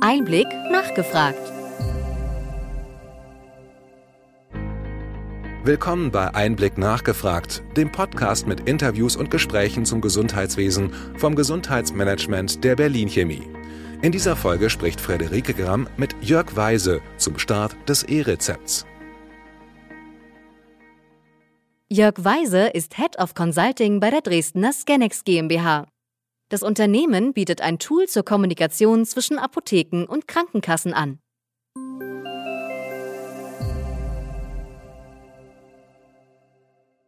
Einblick nachgefragt. Willkommen bei Einblick nachgefragt, dem Podcast mit Interviews und Gesprächen zum Gesundheitswesen vom Gesundheitsmanagement der Berlin Chemie. In dieser Folge spricht Frederike Gramm mit Jörg Weise zum Start des E-Rezepts. Jörg Weise ist Head of Consulting bei der Dresdner Scanex GmbH. Das Unternehmen bietet ein Tool zur Kommunikation zwischen Apotheken und Krankenkassen an.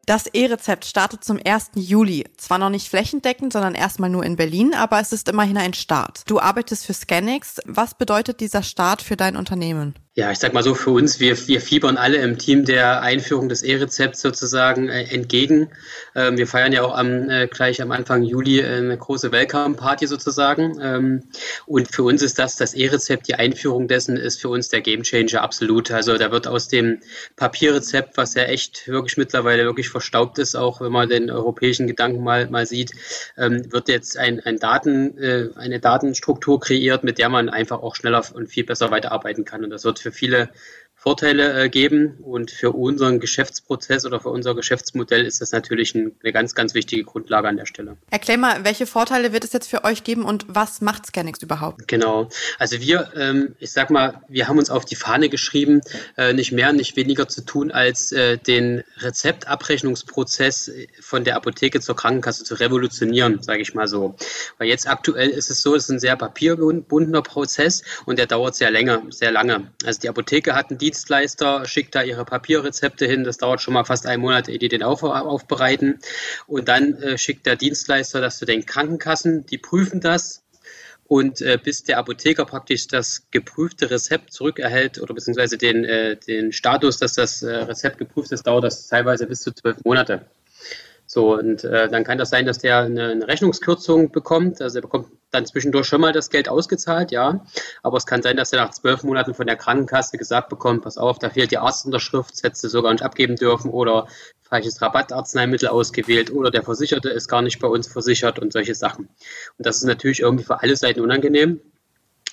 Das E-Rezept startet zum 1. Juli. Zwar noch nicht flächendeckend, sondern erstmal nur in Berlin, aber es ist immerhin ein Start. Du arbeitest für Scanix. Was bedeutet dieser Start für dein Unternehmen? Ja, ich sag mal so für uns, wir, wir fiebern alle im Team der Einführung des E-Rezepts sozusagen äh, entgegen. Ähm, wir feiern ja auch am, äh, gleich am Anfang Juli eine große Welcome-Party sozusagen. Ähm, und für uns ist das, das E-Rezept, die Einführung dessen ist für uns der Gamechanger absolut. Also da wird aus dem Papierrezept, was ja echt wirklich mittlerweile wirklich verstaubt ist, auch wenn man den europäischen Gedanken mal, mal sieht, ähm, wird jetzt ein, ein Daten, äh, eine Datenstruktur kreiert, mit der man einfach auch schneller und viel besser weiterarbeiten kann. Und das wird für für viele Vorteile äh, geben. Und für unseren Geschäftsprozess oder für unser Geschäftsmodell ist das natürlich ein, eine ganz, ganz wichtige Grundlage an der Stelle. Erklär mal, welche Vorteile wird es jetzt für euch geben und was macht Scanix überhaupt? Genau. Also wir, ähm, ich sag mal, wir haben uns auf die Fahne geschrieben, äh, nicht mehr, nicht weniger zu tun, als äh, den Rezeptabrechnungsprozess von der Apotheke zur Krankenkasse zu revolutionieren, sage ich mal so. Weil jetzt aktuell ist es so, es ist ein sehr papierbundener Prozess und der dauert sehr länger, sehr lange. Also die Apotheke hat einen Dienstleister schickt da ihre Papierrezepte hin. Das dauert schon mal fast einen Monat, ehe die den auf, aufbereiten. Und dann äh, schickt der Dienstleister das zu den Krankenkassen. Die prüfen das. Und äh, bis der Apotheker praktisch das geprüfte Rezept zurückerhält oder beziehungsweise den, äh, den Status, dass das äh, Rezept geprüft ist, dauert das teilweise bis zu zwölf Monate. So, und äh, dann kann das sein, dass der eine, eine, Rechnungskürzung bekommt. Also er bekommt dann zwischendurch schon mal das Geld ausgezahlt, ja. Aber es kann sein, dass er nach zwölf Monaten von der Krankenkasse gesagt bekommt, pass auf, da fehlt die Arztunterschrift, das hättest du sogar nicht abgeben dürfen oder falsches Rabattarzneimittel ausgewählt oder der Versicherte ist gar nicht bei uns versichert und solche Sachen. Und das ist natürlich irgendwie für alle Seiten unangenehm.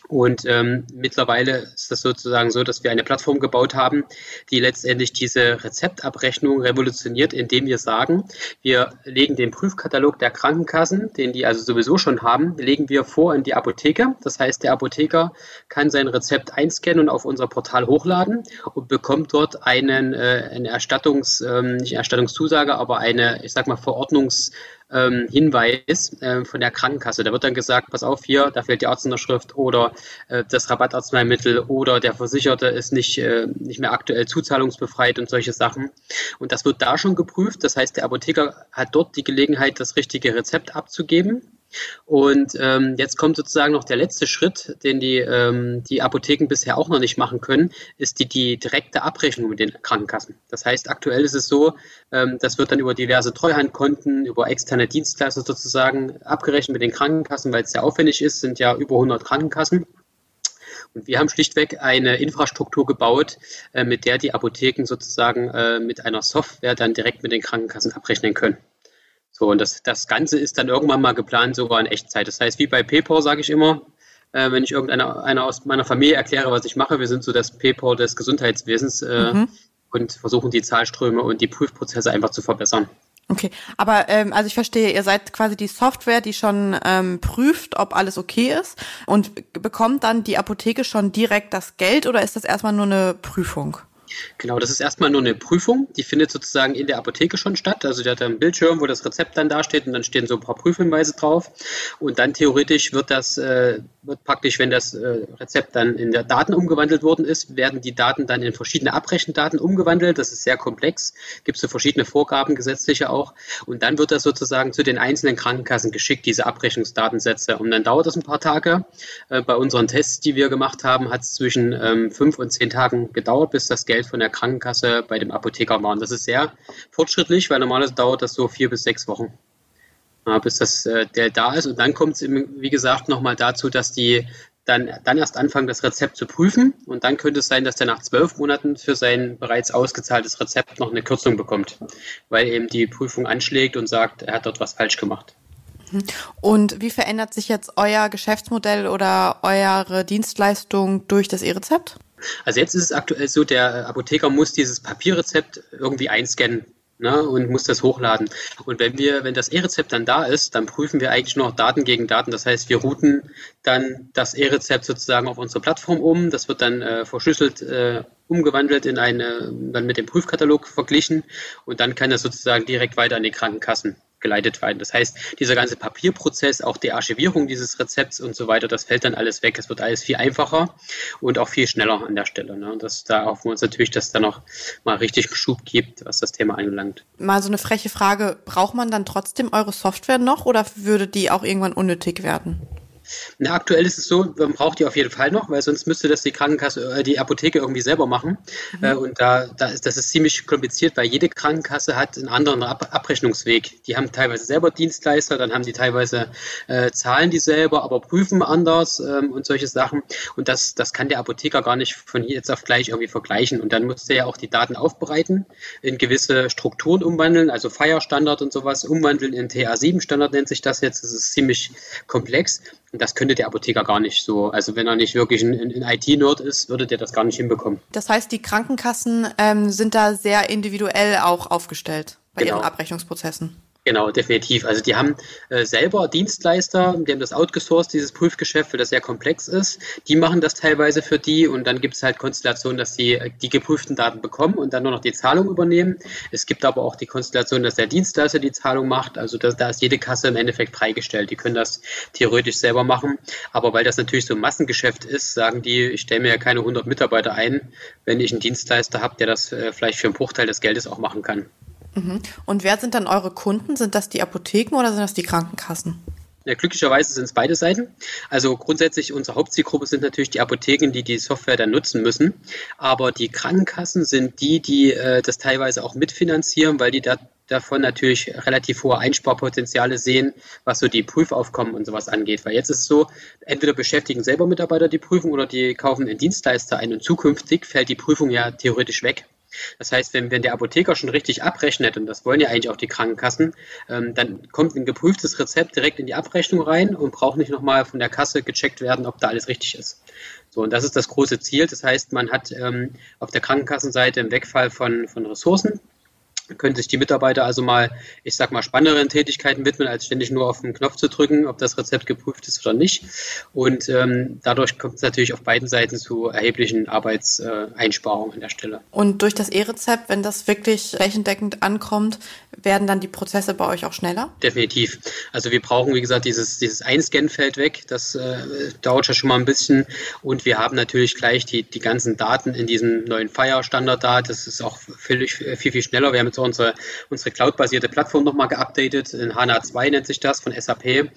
Und ähm, mittlerweile ist das sozusagen so, dass wir eine Plattform gebaut haben, die letztendlich diese Rezeptabrechnung revolutioniert, indem wir sagen, wir legen den Prüfkatalog der Krankenkassen, den die also sowieso schon haben, legen wir vor in die Apotheke. Das heißt, der Apotheker kann sein Rezept einscannen und auf unser Portal hochladen und bekommt dort einen, äh, eine Erstattungs, ähm, nicht Erstattungszusage, aber eine, ich sag mal, Verordnungs- ähm, Hinweis äh, von der Krankenkasse. Da wird dann gesagt, pass auf hier, da fehlt die Arztunterschrift oder äh, das Rabattarzneimittel oder der Versicherte ist nicht, äh, nicht mehr aktuell zuzahlungsbefreit und solche Sachen. Und das wird da schon geprüft. Das heißt, der Apotheker hat dort die Gelegenheit, das richtige Rezept abzugeben und ähm, jetzt kommt sozusagen noch der letzte Schritt, den die, ähm, die Apotheken bisher auch noch nicht machen können, ist die, die direkte Abrechnung mit den Krankenkassen. Das heißt, aktuell ist es so, ähm, das wird dann über diverse Treuhandkonten, über externe Dienstleister sozusagen abgerechnet mit den Krankenkassen, weil es sehr aufwendig ist, sind ja über 100 Krankenkassen. Und wir haben schlichtweg eine Infrastruktur gebaut, äh, mit der die Apotheken sozusagen äh, mit einer Software dann direkt mit den Krankenkassen abrechnen können. So, und das, das Ganze ist dann irgendwann mal geplant, sogar in Echtzeit. Das heißt, wie bei PayPal sage ich immer, äh, wenn ich irgendeiner einer aus meiner Familie erkläre, was ich mache, wir sind so das PayPal des Gesundheitswesens äh, mhm. und versuchen die Zahlströme und die Prüfprozesse einfach zu verbessern. Okay, aber ähm, also ich verstehe, ihr seid quasi die Software, die schon ähm, prüft, ob alles okay ist und bekommt dann die Apotheke schon direkt das Geld oder ist das erstmal nur eine Prüfung? Genau, das ist erstmal nur eine Prüfung, die findet sozusagen in der Apotheke schon statt. Also der hat einen Bildschirm, wo das Rezept dann dasteht und dann stehen so ein paar Prüfhinweise drauf. Und dann theoretisch wird das, äh, wird praktisch, wenn das äh, Rezept dann in der Daten umgewandelt worden ist, werden die Daten dann in verschiedene Abrechendaten umgewandelt. Das ist sehr komplex, gibt es so verschiedene Vorgaben, gesetzliche auch. Und dann wird das sozusagen zu den einzelnen Krankenkassen geschickt, diese Abrechnungsdatensätze. Und dann dauert das ein paar Tage. Äh, bei unseren Tests, die wir gemacht haben, hat es zwischen ähm, fünf und zehn Tagen gedauert, bis das Geld von der Krankenkasse bei dem Apotheker waren. Das ist sehr fortschrittlich, weil normalerweise dauert das so vier bis sechs Wochen, bis das äh, Geld da ist. Und dann kommt es, wie gesagt, nochmal dazu, dass die dann, dann erst anfangen, das Rezept zu prüfen. Und dann könnte es sein, dass der nach zwölf Monaten für sein bereits ausgezahltes Rezept noch eine Kürzung bekommt, weil eben die Prüfung anschlägt und sagt, er hat dort was falsch gemacht. Mhm. Und wie verändert sich jetzt euer Geschäftsmodell oder eure Dienstleistung durch das E-Rezept? Also jetzt ist es aktuell so, der Apotheker muss dieses Papierrezept irgendwie einscannen ne, und muss das hochladen. Und wenn wir, wenn das E-Rezept dann da ist, dann prüfen wir eigentlich nur noch Daten gegen Daten. Das heißt, wir routen dann das E-Rezept sozusagen auf unsere Plattform um. Das wird dann äh, verschlüsselt äh, umgewandelt in eine, dann mit dem Prüfkatalog verglichen und dann kann das sozusagen direkt weiter an die Krankenkassen geleitet werden. Das heißt, dieser ganze Papierprozess, auch die Archivierung dieses Rezepts und so weiter, das fällt dann alles weg. Es wird alles viel einfacher und auch viel schneller an der Stelle. Ne? Das, da hoffen wir uns natürlich, dass da noch mal richtig Schub gibt, was das Thema anbelangt. Mal so eine freche Frage, braucht man dann trotzdem eure Software noch oder würde die auch irgendwann unnötig werden? Na, aktuell ist es so, man braucht die auf jeden Fall noch, weil sonst müsste das die Krankenkasse, äh, die Apotheke irgendwie selber machen. Mhm. Äh, und da, da ist, das ist ziemlich kompliziert, weil jede Krankenkasse hat einen anderen Ab Abrechnungsweg. Die haben teilweise selber Dienstleister, dann haben die teilweise äh, zahlen die selber, aber prüfen anders ähm, und solche Sachen. Und das, das kann der Apotheker gar nicht von jetzt auf gleich irgendwie vergleichen. Und dann muss der ja auch die Daten aufbereiten, in gewisse Strukturen umwandeln, also Fire-Standard und sowas, umwandeln in TA7-Standard nennt sich das jetzt. Das ist ziemlich komplex. Das könnte der Apotheker gar nicht so. Also wenn er nicht wirklich ein, ein IT-Nerd ist, würde der das gar nicht hinbekommen. Das heißt, die Krankenkassen ähm, sind da sehr individuell auch aufgestellt bei genau. ihren Abrechnungsprozessen. Genau, definitiv. Also die haben äh, selber Dienstleister, die haben das outgesourced, dieses Prüfgeschäft, weil das sehr komplex ist. Die machen das teilweise für die und dann gibt es halt Konstellationen, dass sie äh, die geprüften Daten bekommen und dann nur noch die Zahlung übernehmen. Es gibt aber auch die Konstellation, dass der Dienstleister die Zahlung macht. Also das, da ist jede Kasse im Endeffekt freigestellt. Die können das theoretisch selber machen. Aber weil das natürlich so ein Massengeschäft ist, sagen die, ich stelle mir ja keine 100 Mitarbeiter ein, wenn ich einen Dienstleister habe, der das äh, vielleicht für einen Bruchteil des Geldes auch machen kann. Und wer sind dann eure Kunden? Sind das die Apotheken oder sind das die Krankenkassen? Ja, glücklicherweise sind es beide Seiten. Also grundsätzlich unsere Hauptzielgruppe sind natürlich die Apotheken, die die Software dann nutzen müssen. Aber die Krankenkassen sind die, die äh, das teilweise auch mitfinanzieren, weil die da, davon natürlich relativ hohe Einsparpotenziale sehen, was so die Prüfaufkommen und sowas angeht. Weil jetzt ist es so, entweder beschäftigen selber Mitarbeiter die Prüfung oder die kaufen einen Dienstleister ein und zukünftig fällt die Prüfung ja theoretisch weg. Das heißt, wenn, wenn der Apotheker schon richtig abrechnet, und das wollen ja eigentlich auch die Krankenkassen, ähm, dann kommt ein geprüftes Rezept direkt in die Abrechnung rein und braucht nicht nochmal von der Kasse gecheckt werden, ob da alles richtig ist. So, und das ist das große Ziel. Das heißt, man hat ähm, auf der Krankenkassenseite einen Wegfall von, von Ressourcen können sich die Mitarbeiter also mal, ich sag mal, spannenderen Tätigkeiten widmen, als ständig nur auf den Knopf zu drücken, ob das Rezept geprüft ist oder nicht. Und ähm, dadurch kommt es natürlich auf beiden Seiten zu erheblichen Arbeitseinsparungen an der Stelle. Und durch das E-Rezept, wenn das wirklich flächendeckend ankommt, werden dann die Prozesse bei euch auch schneller? Definitiv. Also wir brauchen, wie gesagt, dieses, dieses Einscan-Feld weg. Das äh, dauert ja schon mal ein bisschen. Und wir haben natürlich gleich die, die ganzen Daten in diesem neuen Fire-Standard da. Das ist auch völlig, viel, viel schneller. Wir haben jetzt auch unsere, unsere Cloud-basierte Plattform nochmal geupdatet. In HANA 2 nennt sich das von SAP. Ähm,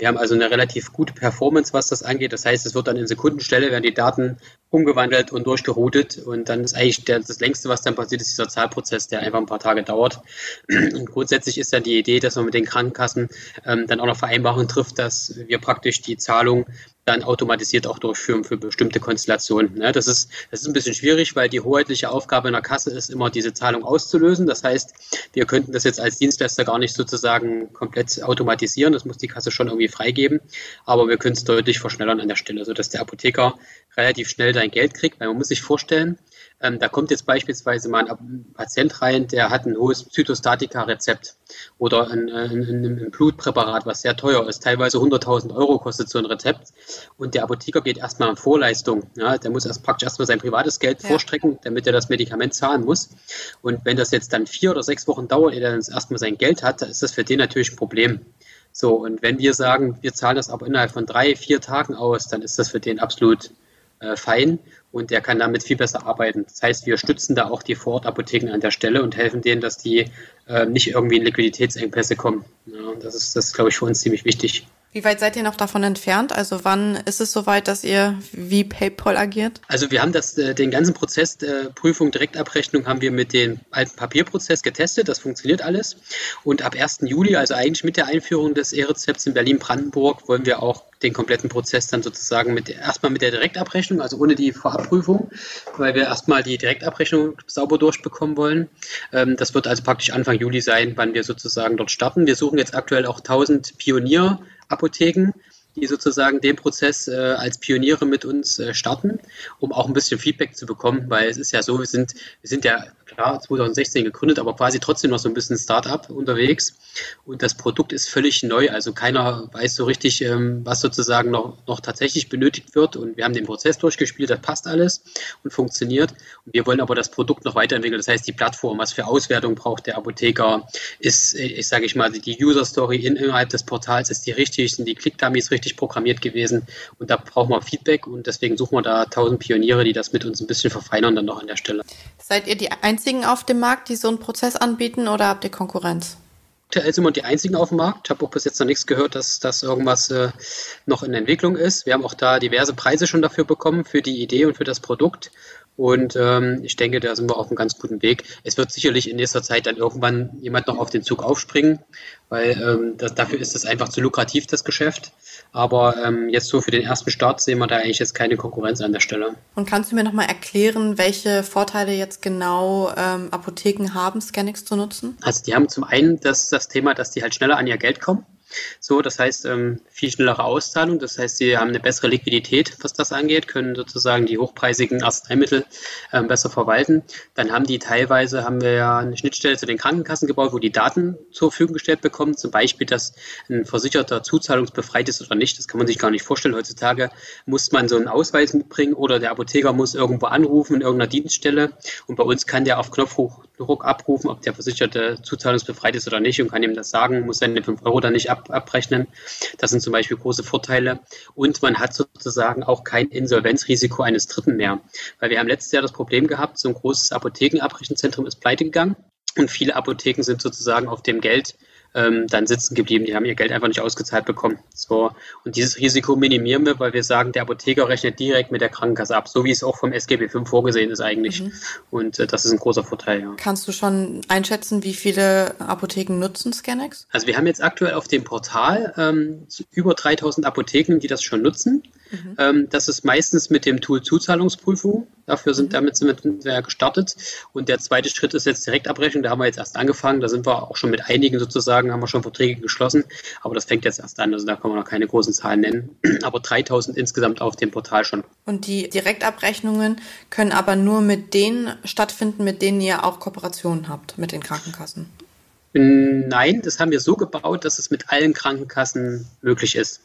wir haben also eine relativ gute Performance, was das angeht. Das heißt, es wird dann in Sekundenstelle, werden die Daten umgewandelt und durchgeroutet. Und dann ist eigentlich der, das längste, was dann passiert, ist dieser Zahlprozess, der einfach ein paar Tage dauert. Und grundsätzlich ist ja die Idee, dass man mit den Krankenkassen ähm, dann auch noch Vereinbarungen trifft, dass wir praktisch die Zahlung dann automatisiert auch durchführen für bestimmte Konstellationen. Ne? Das, ist, das ist ein bisschen schwierig, weil die hoheitliche Aufgabe in der Kasse ist, immer diese Zahlung auszulösen. Das heißt, wir könnten das jetzt als Dienstleister gar nicht sozusagen komplett automatisieren. Das muss die Kasse schon irgendwie freigeben. Aber wir können es deutlich verschnellern an der Stelle, sodass der Apotheker relativ schnell sein Geld kriegt. Weil man muss sich vorstellen, ähm, da kommt jetzt beispielsweise mal ein Patient rein, der hat ein hohes Zytostatika-Rezept oder ein, äh, ein, ein, Blutpräparat, was sehr teuer ist. Teilweise 100.000 Euro kostet so ein Rezept. Und der Apotheker geht erstmal in Vorleistung. Ja, der muss erst praktisch erstmal sein privates Geld ja. vorstrecken, damit er das Medikament zahlen muss. Und wenn das jetzt dann vier oder sechs Wochen dauert, ehe er dann erstmal sein Geld hat, dann ist das für den natürlich ein Problem. So, und wenn wir sagen, wir zahlen das aber innerhalb von drei, vier Tagen aus, dann ist das für den absolut äh, fein und der kann damit viel besser arbeiten. Das heißt, wir stützen da auch die Vorortapotheken an der Stelle und helfen denen, dass die äh, nicht irgendwie in Liquiditätsengpässe kommen. Ja, das ist, das ist, glaube ich, für uns ziemlich wichtig. Wie weit seid ihr noch davon entfernt? Also wann ist es soweit, dass ihr wie PayPal agiert? Also wir haben das, äh, den ganzen Prozess der Prüfung, Direktabrechnung haben wir mit dem alten Papierprozess getestet. Das funktioniert alles. Und ab 1. Juli, also eigentlich mit der Einführung des E-Rezepts in Berlin-Brandenburg, wollen wir auch den kompletten Prozess dann sozusagen mit erstmal mit der Direktabrechnung, also ohne die Vorabprüfung, weil wir erstmal die Direktabrechnung sauber durchbekommen wollen. Ähm, das wird also praktisch Anfang Juli sein, wann wir sozusagen dort starten. Wir suchen jetzt aktuell auch 1000 Pionierapotheken, die sozusagen den Prozess äh, als Pioniere mit uns äh, starten, um auch ein bisschen Feedback zu bekommen, weil es ist ja so, wir sind, wir sind ja klar 2016 gegründet, aber quasi trotzdem noch so ein bisschen Startup unterwegs. Und das Produkt ist völlig neu. Also keiner weiß so richtig, ähm, was sozusagen noch, noch tatsächlich benötigt wird. Und wir haben den Prozess durchgespielt, das passt alles und funktioniert. Und wir wollen aber das Produkt noch weiterentwickeln. Das heißt, die Plattform, was für Auswertung braucht der Apotheker, ist, ich sage ich mal, die User Story innerhalb des Portals ist die richtig, sind die Click-Dummies richtig programmiert gewesen. Und da brauchen wir Feedback und deswegen suchen wir da tausend Pioniere, die das mit uns ein bisschen verfeinern dann noch an der Stelle. Seid ihr die einzigen auf dem Markt, die so einen Prozess anbieten oder habt ihr Konkurrenz? Aktuell sind wir die einzigen auf dem Markt. Ich habe auch bis jetzt noch nichts gehört, dass das irgendwas äh, noch in Entwicklung ist. Wir haben auch da diverse Preise schon dafür bekommen, für die Idee und für das Produkt. Und ähm, ich denke, da sind wir auf einem ganz guten Weg. Es wird sicherlich in nächster Zeit dann irgendwann jemand noch auf den Zug aufspringen, weil ähm, das, dafür ist es einfach zu lukrativ, das Geschäft. Aber ähm, jetzt so für den ersten Start sehen wir da eigentlich jetzt keine Konkurrenz an der Stelle. Und kannst du mir nochmal erklären, welche Vorteile jetzt genau ähm, Apotheken haben, Scanix zu nutzen? Also die haben zum einen das, das Thema, dass die halt schneller an ihr Geld kommen. So, das heißt, ähm, viel schnellere Auszahlung. Das heißt, sie haben eine bessere Liquidität, was das angeht, können sozusagen die hochpreisigen Arzneimittel ähm, besser verwalten. Dann haben die teilweise, haben wir ja eine Schnittstelle zu den Krankenkassen gebaut, wo die Daten zur Verfügung gestellt bekommen. Zum Beispiel, dass ein Versicherter zuzahlungsbefreit ist oder nicht. Das kann man sich gar nicht vorstellen. Heutzutage muss man so einen Ausweis mitbringen oder der Apotheker muss irgendwo anrufen in irgendeiner Dienststelle. Und bei uns kann der auf Knopfdruck abrufen, ob der Versicherte zuzahlungsbefreit ist oder nicht und kann ihm das sagen, muss seine 5 Euro dann nicht ab, abrechnen. Das sind zum Beispiel große Vorteile. Und man hat sozusagen auch kein Insolvenzrisiko eines Dritten mehr. Weil wir haben letztes Jahr das Problem gehabt, so ein großes Apothekenabrechnungszentrum ist pleite gegangen. Und viele Apotheken sind sozusagen auf dem Geld ähm, dann sitzen geblieben. Die haben ihr Geld einfach nicht ausgezahlt bekommen. So. Und dieses Risiko minimieren wir, weil wir sagen, der Apotheker rechnet direkt mit der Krankenkasse ab, so wie es auch vom SGB V vorgesehen ist eigentlich. Mhm. Und äh, das ist ein großer Vorteil, ja. Kannst du schon einschätzen, wie viele Apotheken nutzen Scanex? Also wir haben jetzt aktuell auf dem Portal ähm, über 3000 Apotheken, die das schon nutzen. Mhm. Ähm, das ist meistens mit dem Tool Zuzahlungsprüfung. Dafür sind, mhm. damit sind wir gestartet. Und der zweite Schritt ist jetzt Direktabrechnung. Da haben wir jetzt erst angefangen. Da sind wir auch schon mit einigen sozusagen, haben wir schon Verträge geschlossen. Aber das fängt jetzt erst an. Also da kann man noch keine großen Zahlen nennen. Aber 3000 insgesamt auf dem Portal schon. Und die Direktabrechnungen können aber nur mit denen stattfinden, mit denen ihr auch Kooperationen habt, mit den Krankenkassen. Nein, das haben wir so gebaut, dass es mit allen Krankenkassen möglich ist.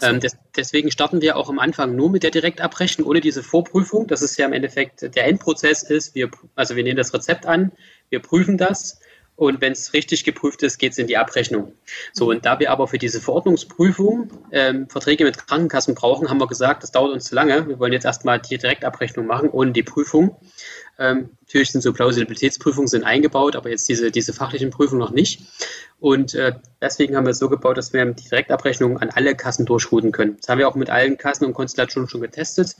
So. Ähm, des, deswegen starten wir auch am Anfang nur mit der Direktabrechnung, ohne diese Vorprüfung. Das ist ja im Endeffekt der Endprozess ist, wir, also wir nehmen das Rezept an, wir prüfen das und wenn es richtig geprüft ist, geht es in die Abrechnung. So, und da wir aber für diese Verordnungsprüfung ähm, Verträge mit Krankenkassen brauchen, haben wir gesagt, das dauert uns zu lange. Wir wollen jetzt erstmal die Direktabrechnung machen, ohne die Prüfung. Ähm, natürlich sind so Plausibilitätsprüfungen sind eingebaut, aber jetzt diese, diese fachlichen Prüfungen noch nicht. Und äh, deswegen haben wir es so gebaut, dass wir die Direktabrechnung an alle Kassen durchrouten können. Das haben wir auch mit allen Kassen und Konstellationen schon getestet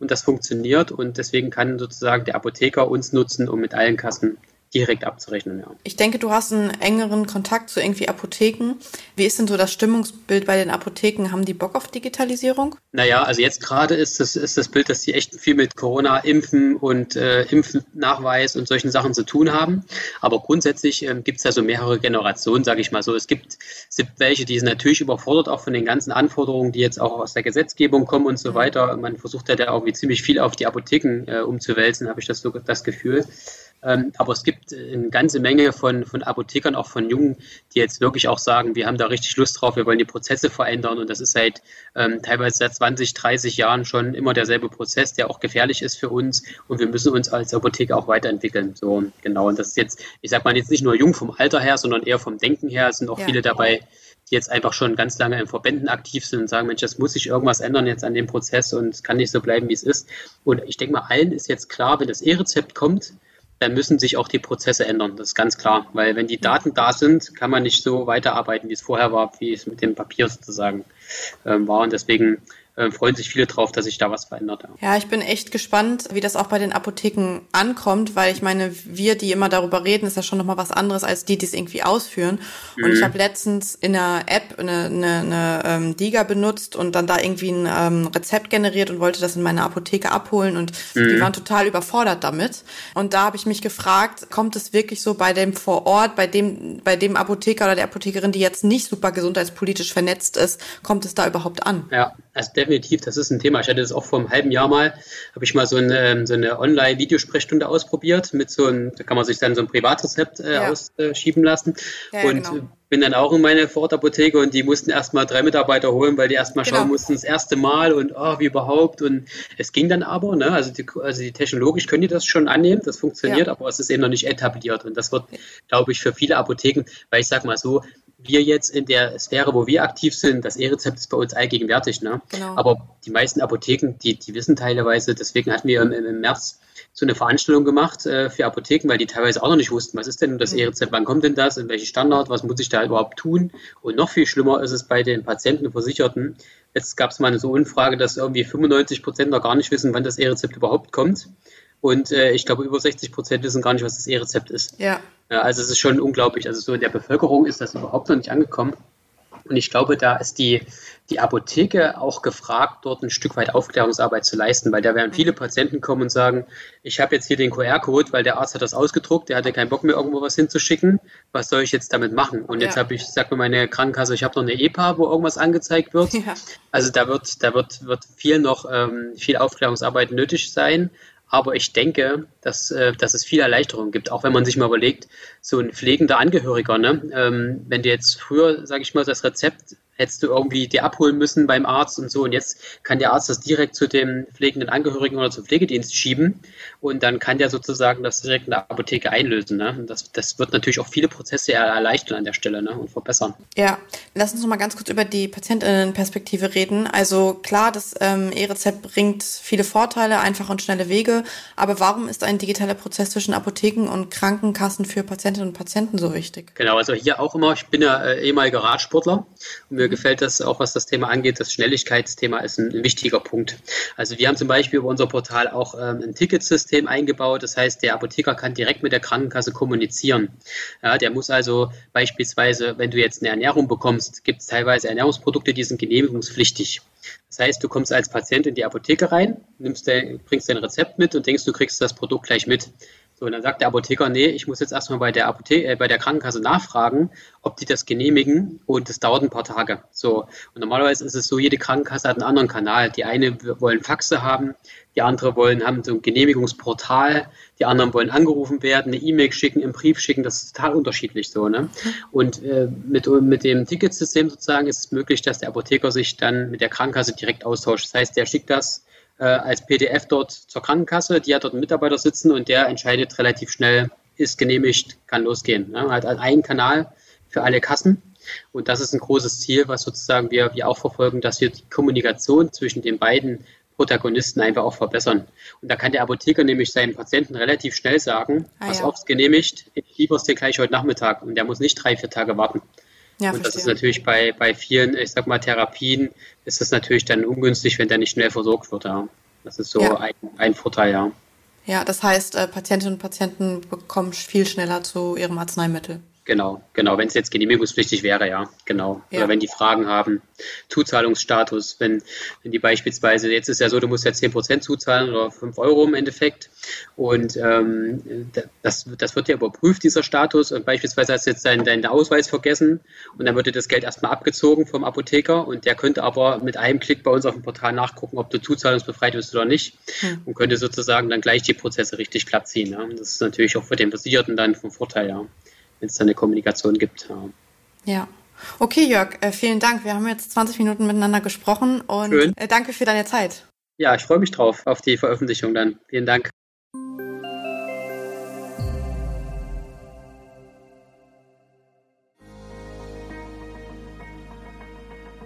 und das funktioniert und deswegen kann sozusagen der Apotheker uns nutzen, um mit allen Kassen direkt abzurechnen, ja. Ich denke, du hast einen engeren Kontakt zu irgendwie Apotheken. Wie ist denn so das Stimmungsbild bei den Apotheken? Haben die Bock auf Digitalisierung? Naja, also jetzt gerade ist das, ist das Bild, dass die echt viel mit Corona, Impfen und äh, Impfnachweis und solchen Sachen zu tun haben. Aber grundsätzlich ähm, gibt es ja so mehrere Generationen, sage ich mal so. Es gibt, es gibt welche, die sind natürlich überfordert, auch von den ganzen Anforderungen, die jetzt auch aus der Gesetzgebung kommen und so weiter. Man versucht ja da irgendwie ziemlich viel auf die Apotheken äh, umzuwälzen, habe ich das so das Gefühl. Ähm, aber es gibt eine ganze Menge von, von Apothekern, auch von Jungen, die jetzt wirklich auch sagen, wir haben da richtig Lust drauf, wir wollen die Prozesse verändern. Und das ist seit ähm, teilweise seit 20, 30 Jahren schon immer derselbe Prozess, der auch gefährlich ist für uns. Und wir müssen uns als Apotheker auch weiterentwickeln. So, genau. Und das ist jetzt, ich sag mal, jetzt nicht nur jung vom Alter her, sondern eher vom Denken her. Es sind auch ja. viele dabei, die jetzt einfach schon ganz lange in Verbänden aktiv sind und sagen, Mensch, das muss sich irgendwas ändern jetzt an dem Prozess und es kann nicht so bleiben, wie es ist. Und ich denke mal, allen ist jetzt klar, wenn das E-Rezept kommt, dann müssen sich auch die Prozesse ändern. Das ist ganz klar. Weil wenn die Daten da sind, kann man nicht so weiterarbeiten, wie es vorher war, wie es mit dem Papier sozusagen ähm, war. Und deswegen äh, freuen sich viele drauf, dass sich da was verändert. Ja. ja, ich bin echt gespannt, wie das auch bei den Apotheken ankommt, weil ich meine, wir, die immer darüber reden, ist ja schon nochmal was anderes als die, die es irgendwie ausführen. Mhm. Und ich mhm. habe letztens in einer App eine, eine, eine ähm, Diga benutzt und dann da irgendwie ein ähm, Rezept generiert und wollte das in meine Apotheke abholen und mhm. die waren total überfordert damit. Und da habe ich mich gefragt, kommt es wirklich so bei dem vor Ort, bei dem, bei dem Apotheker oder der Apothekerin, die jetzt nicht super gesundheitspolitisch vernetzt ist, kommt es da überhaupt an? Ja, also definitiv, das ist ein Thema. Ich hatte das auch vor einem halben Jahr mal, habe ich mal so eine, ähm, so eine Online-Videosprechstunde ausprobiert mit so einem, da kann man sich dann so ein Privatrezept äh, ja. ausschieben lassen. Ja, und genau. bin dann auch in meine Vorortapotheke und die mussten erstmal drei Mitarbeiter holen, weil die erstmal genau. schauen mussten, das erste Mal und oh, wie überhaupt. Und es ging dann aber, ne? also, die, also die technologisch können die das schon annehmen, das funktioniert, ja. aber es ist eben noch nicht etabliert. Und das wird, glaube ich, für viele Apotheken, weil ich sage mal so, wir jetzt in der Sphäre, wo wir aktiv sind, das E-Rezept ist bei uns allgegenwärtig. Ne? Genau. Aber die meisten Apotheken, die, die wissen teilweise, deswegen hatten wir im, im März so eine Veranstaltung gemacht äh, für Apotheken, weil die teilweise auch noch nicht wussten, was ist denn das mhm. E-Rezept, wann kommt denn das, in welchen Standard, was muss ich da überhaupt tun? Und noch viel schlimmer ist es bei den Patienten und Versicherten. Jetzt gab es mal eine so Umfrage, dass irgendwie 95 Prozent noch gar nicht wissen, wann das E-Rezept überhaupt kommt. Und äh, ich glaube, über 60 Prozent wissen gar nicht, was das E-Rezept ist. Ja. Ja. Also es ist schon unglaublich. Also so in der Bevölkerung ist das überhaupt noch nicht angekommen. Und ich glaube, da ist die, die Apotheke auch gefragt, dort ein Stück weit Aufklärungsarbeit zu leisten, weil da werden mhm. viele Patienten kommen und sagen, ich habe jetzt hier den QR-Code, weil der Arzt hat das ausgedruckt, der hatte keinen Bock mehr, irgendwo was hinzuschicken. Was soll ich jetzt damit machen? Und ja. jetzt habe ich, sag mir meine Krankenkasse, ich habe noch eine EPA, wo irgendwas angezeigt wird. Ja. Also da wird, da wird, wird viel noch ähm, viel Aufklärungsarbeit nötig sein. Aber ich denke, dass, äh, dass es viel Erleichterung gibt, auch wenn man sich mal überlegt, so ein pflegender Angehöriger, ne? Ähm, wenn du jetzt früher, sage ich mal, das Rezept hättest du irgendwie die abholen müssen beim Arzt und so. Und jetzt kann der Arzt das direkt zu dem pflegenden Angehörigen oder zum Pflegedienst schieben und dann kann der sozusagen das direkt in der Apotheke einlösen. Ne? Das, das wird natürlich auch viele Prozesse erleichtern an der Stelle ne? und verbessern. Ja, lass uns noch mal ganz kurz über die Patientinnenperspektive reden. Also klar, das ähm, E-Rezept bringt viele Vorteile, einfache und schnelle Wege. Aber warum ist ein digitaler Prozess zwischen Apotheken und Krankenkassen für Patientinnen und Patienten so wichtig? Genau, also hier auch immer, ich bin ja äh, ehemaliger Radsportler und mir gefällt das auch, was das Thema angeht. Das Schnelligkeitsthema ist ein, ein wichtiger Punkt. Also wir haben zum Beispiel über unser Portal auch ähm, ein Ticketsystem eingebaut. Das heißt, der Apotheker kann direkt mit der Krankenkasse kommunizieren. Ja, der muss also beispielsweise, wenn du jetzt eine Ernährung bekommst, gibt es teilweise Ernährungsprodukte, die sind genehmigungspflichtig. Das heißt, du kommst als Patient in die Apotheke rein, nimmst dein, bringst dein Rezept mit und denkst, du kriegst das Produkt gleich mit. So, und dann sagt der Apotheker, nee, ich muss jetzt erstmal bei der Apotheke, äh, bei der Krankenkasse nachfragen, ob die das genehmigen und das dauert ein paar Tage. So, und normalerweise ist es so, jede Krankenkasse hat einen anderen Kanal. Die eine wollen Faxe haben, die andere wollen haben so ein Genehmigungsportal, die anderen wollen angerufen werden, eine E-Mail schicken, einen Brief schicken, das ist total unterschiedlich so. Ne? Und äh, mit, mit dem Ticketsystem sozusagen ist es möglich, dass der Apotheker sich dann mit der Krankenkasse direkt austauscht. Das heißt, der schickt das äh, als PDF dort zur Krankenkasse. Die hat dort einen Mitarbeiter sitzen und der entscheidet relativ schnell, ist genehmigt, kann losgehen. Ne? Halt einen Kanal für alle Kassen. Und das ist ein großes Ziel, was sozusagen wir, wir auch verfolgen, dass wir die Kommunikation zwischen den beiden Protagonisten einfach auch verbessern. Und da kann der Apotheker nämlich seinem Patienten relativ schnell sagen, ah, was ja. oft genehmigt, ich liefere dir gleich heute Nachmittag. Und der muss nicht drei, vier Tage warten. Ja, und das ist natürlich bei, bei vielen, ich sag mal, Therapien, ist es natürlich dann ungünstig, wenn der nicht schnell versorgt wird. Ja. Das ist so ja. ein, ein Vorteil, ja. Ja, das heißt, äh, Patientinnen und Patienten bekommen viel schneller zu ihrem Arzneimittel. Genau, genau. Wenn es jetzt genehmigungspflichtig wäre, ja, genau. Ja. Oder wenn die Fragen haben, Zuzahlungsstatus, wenn, wenn die beispielsweise, jetzt ist ja so, du musst ja 10% zuzahlen oder 5 Euro im Endeffekt. Und ähm, das, das wird ja überprüft, dieser Status. Und beispielsweise hast du jetzt deinen, deinen Ausweis vergessen und dann wird dir das Geld erstmal abgezogen vom Apotheker und der könnte aber mit einem Klick bei uns auf dem Portal nachgucken, ob du zuzahlungsbefreit bist oder nicht hm. und könnte sozusagen dann gleich die Prozesse richtig glatt ziehen. Ja. Das ist natürlich auch für den Versicherten dann vom Vorteil, ja wenn es da eine Kommunikation gibt. Ja. Okay, Jörg, äh, vielen Dank. Wir haben jetzt 20 Minuten miteinander gesprochen und Schön. Äh, danke für deine Zeit. Ja, ich freue mich drauf, auf die Veröffentlichung dann. Vielen Dank.